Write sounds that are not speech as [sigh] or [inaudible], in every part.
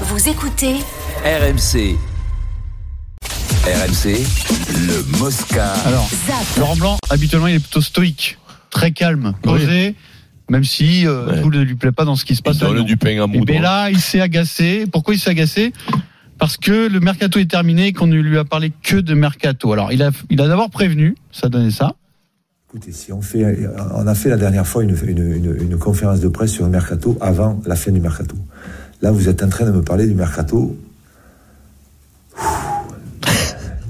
Vous écoutez RMC. RMC, le Mosca. Alors, ZAP. Laurent Blanc, habituellement, il est plutôt stoïque, très calme, posé, même si euh, Ouais. tout ne lui plaît pas dans ce qui se passe. Lyon. du pain à Et moudre. ben là, il s'est agacé. Pourquoi il s'est agacé? Parce que le mercato est terminé et qu'on ne lui a parlé que de mercato. Alors, il a, il a d'abord prévenu, ça donnait ça. Écoutez, si on fait, on a fait la dernière fois une, une, une, une conférence de presse sur le mercato avant la fin du mercato. Là, vous êtes en train de me parler du mercato.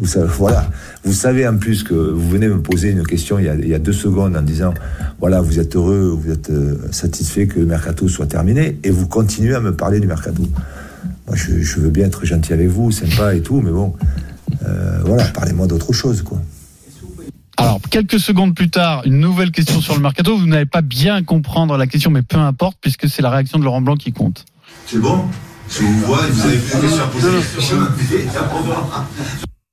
Vous savez, voilà. Vous savez en plus que vous venez me poser une question il y a, deux secondes en disant, voilà, vous êtes heureux, vous êtes euh, satisfait que le mercato soit terminé, et vous continuez à me parler du mercato. Moi, je, je veux bien être gentil avec vous, sympa et tout, mais bon, euh, voilà, parlez-moi d'autre chose, quoi. Alors, quelques secondes plus tard, une nouvelle question sur le mercato. Vous n'avez pas bien comprendre la question, mais peu importe, puisque c'est la réaction de Laurent Blanc qui compte. C'est bon Je vous vois, vous avez plus questions à poser.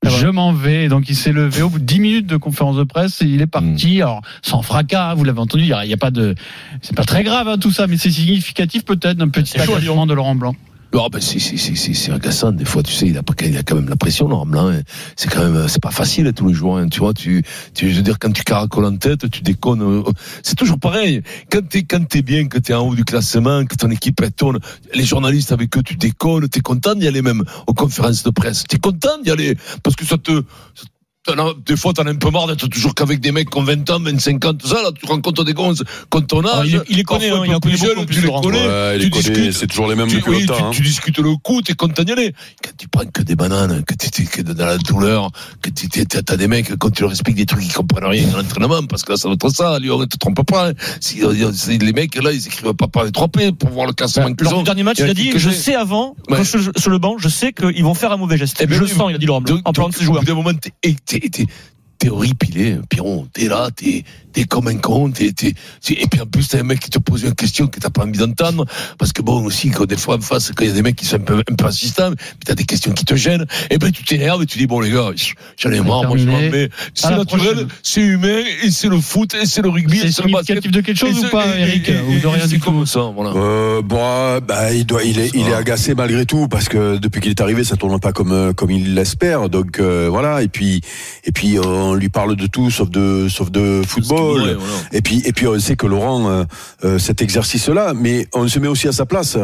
Je m'en vais. Donc, il s'est levé au bout de 10 minutes de conférence de presse et il est parti. Alors, sans fracas, hein, vous l'avez entendu. Il y a, pas de, c'est pas très grave, hein, tout ça, mais c'est significatif peut-être d'un petit agacement de Laurent Blanc. Ah ben c'est agaçant des fois tu sais il a a quand même la pression Blanc hein. c'est quand même c'est pas facile tous les jours hein, tu vois tu tu veux dire quand tu caracoles en tête tu déconnes euh, c'est toujours pareil quand t'es quand t'es bien que t'es en haut du classement que ton équipe elle tourne les journalistes avec eux tu déconnes t'es content d'y aller même aux conférences de presse t'es content d'y aller parce que ça te des fois, t'en as un peu marre d'être toujours qu'avec des mecs qui ont 20 ans, 25 ans, tout ça. Là, tu rencontres des gonzes quand ton âge. Ah, il- il les connaît, hein, un il peu en plus connaît beaucoup, tu plus. Ouais, tu les connaît, discutes. c'est toujours les mêmes Tu, oui, longtemps. tu, hein. tu discutes le coup, t'es content d'y aller. Quand tu prends que des bananes, que tu es dans la douleur, que tu as des mecs, quand tu leur expliques des trucs qui comprennent rien à l'entraînement, parce que là, ça va être ça, Lyon, ne te trompe pas. hein. Si, euh, les mecs, là, ils écrivent pas par les 3 P pour voir le classement qu'ils Lors ont. du dernier match, il a dit Je sais avant, Ouais. quand je suis sur le banc, je sais qu'ils vont faire un mauvais geste. Eh ben je oui, sens, il a dit en parlant de ses joueurs. Au bout d'un moment, t'es, horripilé, Piron. T'es là, t'es, t'es comme un con, t'es, t'es, et puis en plus, t'as un mec qui te pose une question que t'as pas envie d'entendre, parce que bon, aussi, quand des fois, en face, quand il y a des mecs qui sont un peu, un peu insistants, mais t'as des questions qui te gênent, et ben, tu t'énerves et tu dis, bon, les gars, j'en ai marre, moi, je m'en. À C'est la naturel, c'est humain, et c'est le foot, et c'est le rugby, C'est et c'est le basket. de quelque chose ou pas, Eric et- Ou de rien du comme tout ça, voilà. Euh, bon, bah, il doit, il est, il est agacé malgré tout parce que depuis qu'il est arrivé, ça tourne pas comme euh, comme il l'espère. Donc euh, voilà. Et puis et puis euh, on lui parle de tout sauf de sauf de football. Voilà. Et puis et puis on sait que Laurent euh, euh, cet exercice-là, mais on se met aussi à sa place.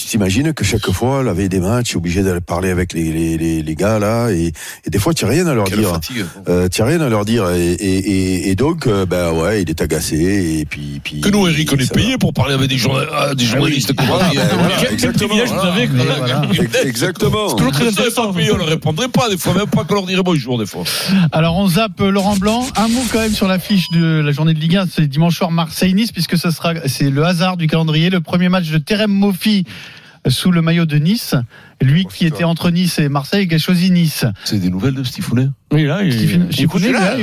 Tu t'imagines que chaque fois, la veille des matchs, obligé d'aller parler avec les, les, les, les gars là, et, et des fois, tu n'as rien à leur Quelle dire. fatigue. Euh, tu n'as rien à leur dire, et, et, et, et donc, euh, ben ouais, il est agacé, et puis, puis Que nous, Eric, on est va. payé pour parler avec des, journa- ah, des journalistes. Voilà, on dit. ben voilà, Quel- exactement. privilège vous avez voilà. Ex- Exactement. C'est toujours très On serait intéressant. pas payé, on ne répondrait pas, des fois, même pas qu'on leur dirait bonjour, des fois. Alors on zappe euh, Laurent Blanc. Un mot quand même sur l'affiche de la journée de Ligue 1. C'est dimanche soir Marseille-Nice puisque ce sera c'est le hasard du calendrier. Le premier match de Terem Moffi euh, sous le maillot de Nice. Lui qui était entre Nice et Marseille qui a choisi Nice. C'est des nouvelles de Stifounet Oui, là, il est là.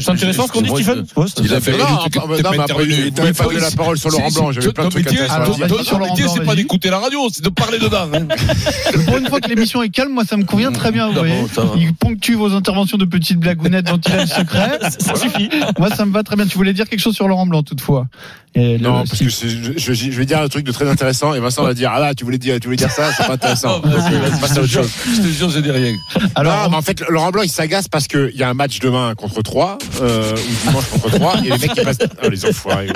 C'est intéressant ce qu'on dit, c'est- Il a fait t'es non, pas mais après, intervenu. il t'avait pas donné la parole sur Laurent Blanc, j'avais plein de trucs à Ton métier, c'est pas d'écouter la radio, c'est de parler dedans. hein. Pour une fois que l'émission est calme, moi ça me convient très bien. Il ponctue vos interventions de petites blagounettes dont il a le secret. [laughs] Ça suffit. Moi ça me va très bien. Tu voulais dire quelque chose sur Laurent Blanc toutefois Non, parce que je, vais dire un truc de très intéressant et Vincent va dire ah là tu voulais dire tu voulais dire ça c'est pas intéressant. [laughs] Vas-y, passer à autre chose. Je te jure, j'ai dit rien. Alors non, mais en fait Laurent Blanc il s'agace parce qu'il y a un match demain contre 3 euh, ou dimanche contre 3 et les mecs qui passent oh, les enfoirés.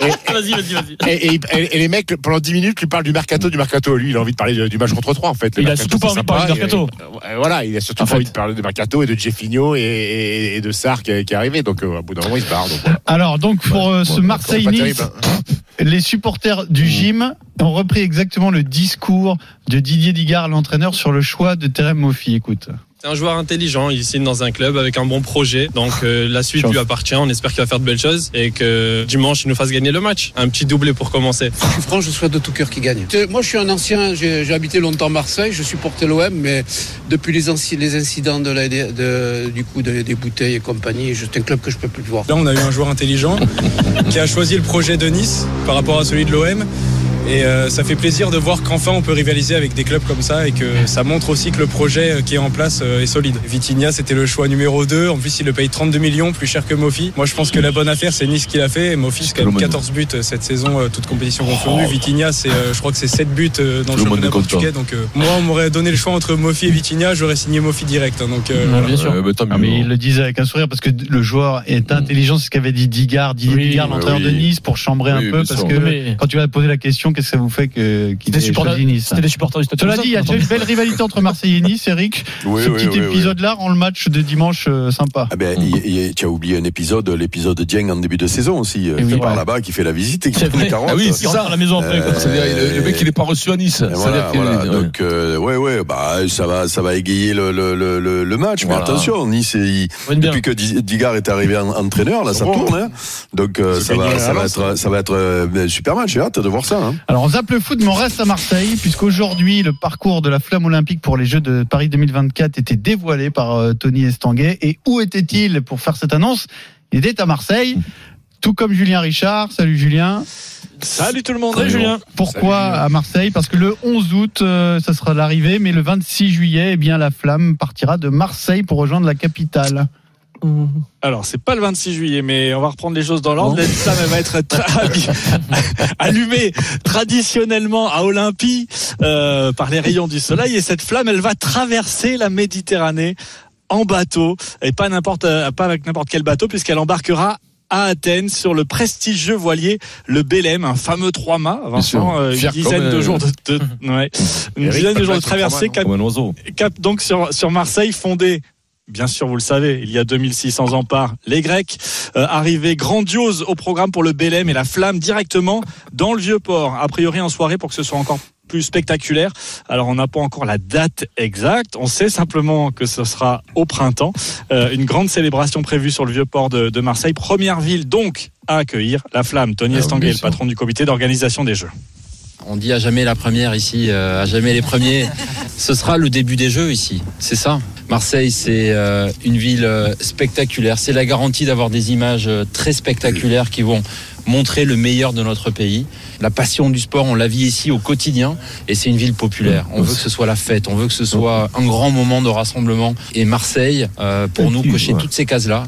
Et, [laughs] Vas-y, vas-y, vas-y. et, et- et- et les mecs pendant 10 minutes lui parlent du mercato du mercato lui il a envie de parler du match contre 3 en fait. Le Il a mercato, surtout pas c'est envie de parler du mercato. et- euh, voilà il a surtout En pas fait. envie de parler du mercato et de Jeffinho et, et, et de Sarr qui, est- qui est arrivé donc euh, au bout d'un moment il se barre donc voilà. Alors donc pour euh, ce Pas Marseille-Nice, terrible, hein. Les supporters du gym ont repris exactement le discours de Didier Digard, l'entraîneur, sur le choix de Terem Moffi. Écoute. C'est un joueur intelligent, il signe dans un club avec un bon projet, donc euh, la suite Chance. lui appartient, on espère qu'il va faire de belles choses et que dimanche il nous fasse gagner le match. Un petit doublé pour commencer. Je suis franc, je souhaite de tout cœur qu'il gagne. Moi, je suis un ancien, j'ai habité longtemps Marseille, je supportais l'OM, mais depuis les, incidents de la- de- du coup de- des bouteilles et compagnie, c'est un club que je peux plus voir. Là on a eu un joueur intelligent [laughs] qui a choisi le projet de Nice par rapport à celui de l'OM Et euh, ça fait plaisir de voir qu'enfin on peut rivaliser avec des clubs comme ça et que ça montre aussi que le projet euh, qui est en place euh, est solide. Vitinha, c'était le choix numéro 2. En plus, il le paye 32 millions, plus cher que Mofi. Moi, je pense que la bonne affaire, c'est Nice qui l'a fait. Et Mofi, c'est quand même 14 buts euh, cette saison, toute compétition confondue. Vitinha, c'est, euh, je crois que c'est 7 buts dans le, le championnat portugais. Donc, euh, moi, on m'aurait donné le choix entre Mofi et Vitinha, j'aurais signé Mofi direct. hein. donc, euh, voilà. bien sûr. Euh, bah, Ah, mais il le disait avec un sourire parce que le joueur est intelligent, c'est ce qu'avait dit Digard, Didier Oui, Digard, oui, l'entraîneur oui. de Nice, pour chambrer Oui, un peu parce sûr. que Mais- quand tu vas poser la question, qu'est-ce que ça vous fait que qu'il C'était ait supporter- choisi Nice C'était des supporters du Stade Cela dit, il y a déjà une belle rivalité entre Marseille et Nice, Eric. Oui, Ce oui, petit oui, oui. épisode-là rend le match de dimanche euh, sympa. Ah ben, tu as oublié un épisode, l'épisode de Dieng en début de saison aussi, euh, Et oui, qui part ouais. là-bà, qui fait la visite et qui C'est prend les carottes. Ah oui, Il rentre à la maison après. Euh, C'est-à-dire, le, le mec, il n'est pas reçu à Nice. Donc, euh, ouais, ouais, bah, ça va, ça va égayer le, le, le, le- le match. Voilà. Mais attention, Nice, depuis que Di- Digard est arrivé en, entraîneur, là, ça tourne. Hein. Donc, euh, ça va, ça être, ça va être euh, un super match. J'ai hâte de voir ça. Hein. Alors on zappe le foot, mais on reste à Marseille, puisqu'aujourd'hui le parcours de la flamme olympique pour les Jeux de Paris 2024 était dévoilé par euh, Tony Estanguet. Et où était-il pour faire cette annonce? Il était à Marseille, tout comme Julien Richard. Salut Julien. Salut tout le monde. Salut, Julien. Pourquoi à Marseille? Parce que le 11 août, euh, ça sera l'arrivée, mais le 26 juillet, eh bien la flamme partira de Marseille pour rejoindre la capitale. Alors, c'est pas le 26 juillet, mais on va reprendre les choses dans l'ordre. La flamme, elle va être [laughs] allumée traditionnellement à Olympie euh, par les rayons du soleil. Et cette flamme, elle va traverser la Méditerranée en bateau. Et pas n'importe, euh, pas avec n'importe quel bateau, puisqu'elle embarquera à Athènes sur le prestigieux voilier le Belém, un fameux trois-mâts. Vincent, sûr. euh, une dizaine de jours de, de- [laughs] ouais, une Eric, dizaine de jours de traversée, cap- donc sur, sur Marseille, fondé, bien sûr, vous le savez, il y a 2600 ans par les Grecs, euh, arrivée grandiose au programme pour le Bélem et la flamme directement dans le vieux port. A priori en soirée pour que ce soit encore plus spectaculaire. Alors on n'a pas encore la date exacte, on sait simplement que ce sera au printemps. Euh, une grande célébration prévue sur le vieux port de, de Marseille, première ville donc à accueillir la flamme. Tony Ah oui, Estanguet, le patron du comité d'organisation des Jeux. On dit à jamais la première ici, euh, à jamais les premiers. Ce sera le début des Jeux ici, c'est ça? Marseille, c'est euh, une ville euh, spectaculaire. C'est la garantie d'avoir des images très spectaculaires qui vont montrer le meilleur de notre pays. La passion du sport, on la vit ici au quotidien et c'est une ville populaire. On veut que ce soit la fête, on veut que ce soit un grand moment de rassemblement. Et Marseille, pour nous, cocher toutes ces cases-là,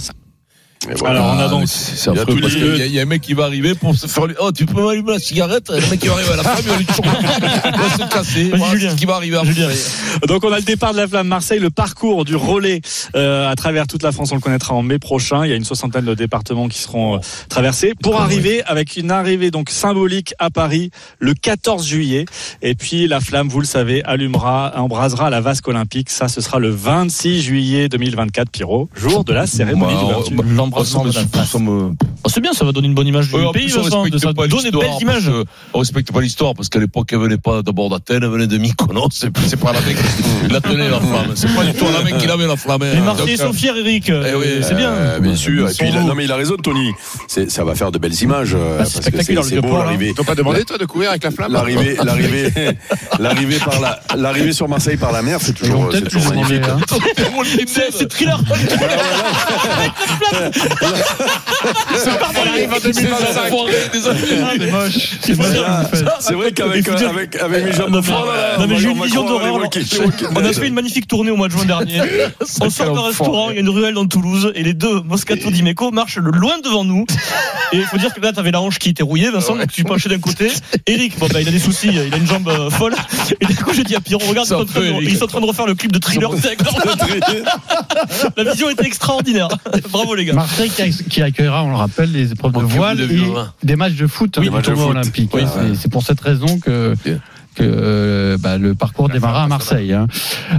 voilà. Alors, on a Ah, Il y a tous parce les- y, a- il y a un mec qui va arriver pour se faire. Oh, tu peux m'allumer la cigarette Le mec qui va arriver à la femme, il va lui choper. [laughs] Il va se casser. Voilà, Julien. ce qui va arriver Julien. après. Donc on a le départ de la flamme Marseille, le parcours du relais euh, à travers toute la France, on le connaîtra en mai prochain. Il y a une soixantaine de départements qui seront euh, traversés pour arriver avec une arrivée donc symbolique à Paris le 14 juillet. Et puis la flamme, vous le savez, allumera, embrasera la vasque olympique. Ça, ce sera le 26 juillet 2024, Pierrot, jour de la cérémonie Bah, d'ouverture. L'embrassement Oh, c'est bien, ça va donner une bonne image du en pays, plus, on Vincent, respecte ça donne images. parce que On respecte pas l'histoire parce qu'à l'époque, elle venait pas d'abord d'Athènes, elle venait de Mykonos. C'est c'est pas la mec qui [laughs] la tenait, la flamme. C'est pas du tout la mec qui l'avait, la flamme. hein. Les Marseillais sont fiers, Eric. Eh oui, c'est bien. Euh, bien sûr. Et puis, il a- non, mais il a raison, Tony. C'est- Ça va faire de belles images. euh, Bah, c'est parce que spectaculaire, le c'est beau port, l'arrivée. T'ont pas demandé, toi, de courir avec la flamme? L'arrivée, [laughs] l'arrivée, [laughs] l'arrivée par la, l'arrivée sur Marseille par la mer, c'est toujours, c'est toujours magnifique. hein. C'est c'est arrive en 2025. Ah, c'est moche. Moche. Vrai qu'avec, avec, avec mes jambes de froid, là, mais on j'ai une vision d'horreur. On a fait une magnifique tournée au mois de juin dernier. [laughs] On sort d'un restaurant, il y a une ruelle dans Toulouse et les deux Moscato d'Imeco marchent le loin devant nous. Et il faut dire que là, t'avais la hanche qui était rouillée, Vincent, donc tu penchais d'un côté. Eric, bon, bah, il a des soucis, il a une jambe euh, folle. Et du coup, j'ai dit à Pierrot, regarde, ils Ça sont, en train de, fait, Eric. ils sont en train de refaire le clip de thriller. [laughs] La vision était extraordinaire. Bravo, les gars. Marseille qui, acc- qui accueillera, on le rappelle, les épreuves de voile et des matchs de foot, Oui, hein, du de tournoi olympique. Oui. C'est- pour cette raison que. Que euh, bah, le parcours démarra à Marseille. hein.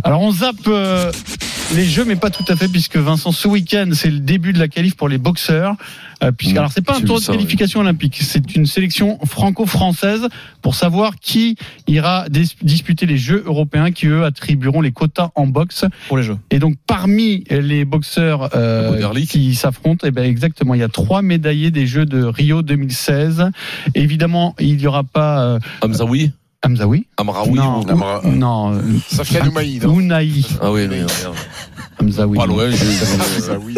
Alors on zappe euh, les jeux, mais pas tout à fait, puisque Vincent, ce week-end, c'est le début de la qualif pour les boxeurs. euh, puisque Mmh, alors c'est pas un tour de oui. qualification olympique, c'est une sélection franco-française pour savoir qui ira dis- disputer les Jeux européens qui eux attribueront les quotas en boxe. Pour les jeux. Et donc parmi les boxeurs euh, qui s'affrontent, eh ben exactement, il y a trois médaillés des Jeux de Rio 2016. Évidemment, il n'y aura pas euh, Hamzaoui Hamzaoui. Amraoui non, Amra- non, euh, Sofiane Oumaï, non Ounaï Ah oui, mais. Hamzaoui. Pas loin, j'ai- [laughs] oui.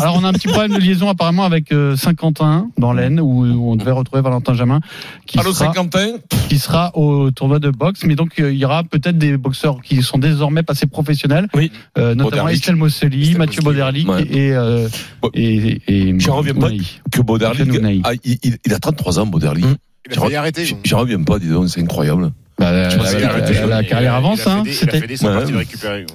Alors on a un petit problème de liaison apparemment avec euh, Saint-Quentin dans l'Aisne où, on devait retrouver Valentin Jamin qui Allô, sera, Saint-Quentin qui sera au tournoi de boxe. Mais donc euh, il y aura peut-être des boxeurs qui sont désormais passés professionnels, Oui. euh, notamment. Estelle Mosseli, Estelle Mathieu ouais. et, euh, et, et J'en reviens pas que Ounaï. ah, il, il- a 33 ans, Bauderlic. Hum. Il a failli arrêter. J'en- J'en reviens pas, dis donc, c'est incroyable. Bah, la, Je pense la- la- arrêté. la- carrière avance. hein, c'était- Ouais.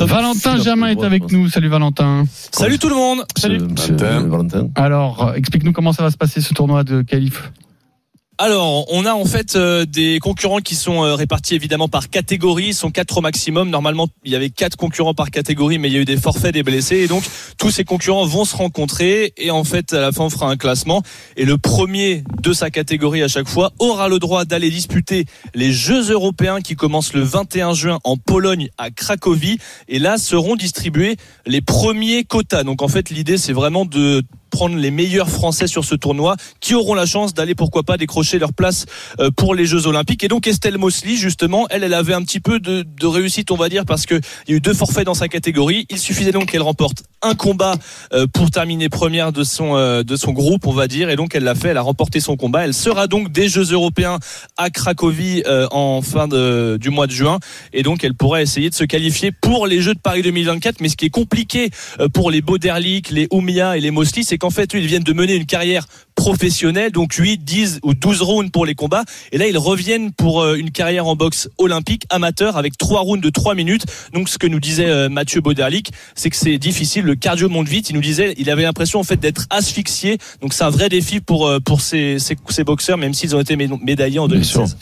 Valentin Jamin est avec nous. Salut Valentin. Salut tout le monde. Salut. Valentin. Valentin. Alors, explique-nous comment ça va se passer ce tournoi de qualif. Alors, on a en fait euh, des concurrents qui sont euh, répartis évidemment par catégorie, ils sont quatre au maximum. Normalement, il y avait quatre concurrents par catégorie, mais il y a eu des forfaits, des blessés, et donc tous ces concurrents vont se rencontrer. Et en fait, à la fin, on fera un classement. Et le premier de sa catégorie à chaque fois aura le droit d'aller disputer les Jeux européens qui commencent le 21 juin en Pologne à Cracovie. Et là seront distribués les premiers quotas. Donc en fait, l'idée c'est vraiment de prendre les meilleurs Français sur ce tournoi qui auront la chance d'aller pourquoi pas décrocher leur place euh, pour les Jeux Olympiques. Et donc Estelle Mosley, justement, elle, elle avait un petit peu de, de réussite, on va dire, parce que il y a eu deux forfaits dans sa catégorie. Il suffisait donc qu'elle remporte un combat euh, pour terminer première de son euh, de son groupe, on va dire. Et donc elle l'a fait, elle a remporté son combat. Elle sera donc des Jeux européens à Cracovie euh, en fin du mois de juin. Et donc elle pourrait essayer de se qualifier pour les Jeux de Paris 2024. Mais ce qui est compliqué pour les Bauderlic, les Oumia et les Mosley, c'est qu'en fait, ils viennent de mener une carrière professionnelle, donc 8, 10 ou 12 rounds pour les combats. Et là, ils reviennent pour une carrière en boxe olympique amateur avec trois rounds de 3 minutes. Donc, ce que nous disait Mathieu Bauderlic, c'est que c'est difficile. Le cardio monte vite. Il nous disait, il avait l'impression en fait d'être asphyxié. Donc, c'est un vrai défi pour euh, pour ces, ces, ces boxeurs, même s'ils ont été mé- médaillés en Bien sûr. 2016.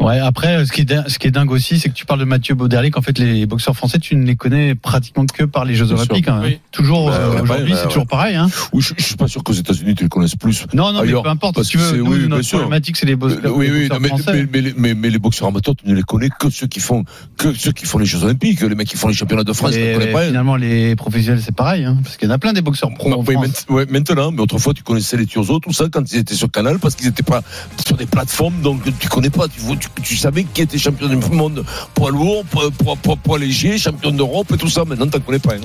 Ouais, après, ce qui est, din- ce qui est dingue aussi, c'est que tu parles de Mathieu Bauderlic. En fait, les boxeurs français, tu ne les connais pratiquement que par les Jeux Bien Olympiques. hein. Oui. Toujours, Bah, euh, aujourd'hui, bah, c'est ouais. toujours pareil. Hein. Je, je suis pas sûr qu'aux États-Unis tu les connaisses plus. Non, non, Ailleurs, mais peu importe. parce Si tu que veux, c'est- nous, oui, bien notre sûr. problématique, c'est les, box- Euh, oui, les boxeurs non, mais, français. mais, mais, mais, mais les boxeurs amateurs, tu ne les connais que ceux qui font que ceux qui font les Jeux Olympiques, les mecs qui font les championnats de France, tu connais pas. hein. finalement, les professionnels, c'est pareil. Hein, parce qu'il y en a plein des boxeurs pro Non, en oui, France. maint- ouais, maintenant, mais autrefois tu connaissais les Turzo, tout ça quand ils étaient sur Canal parce qu'ils n'étaient pas sur des plateformes, donc tu connais pas. Tu, tu, tu savais qui était champion du monde poids lourd, poids, poids, poids, poids léger, champion d'Europe et tout ça. Maintenant, tu connais pas. hein.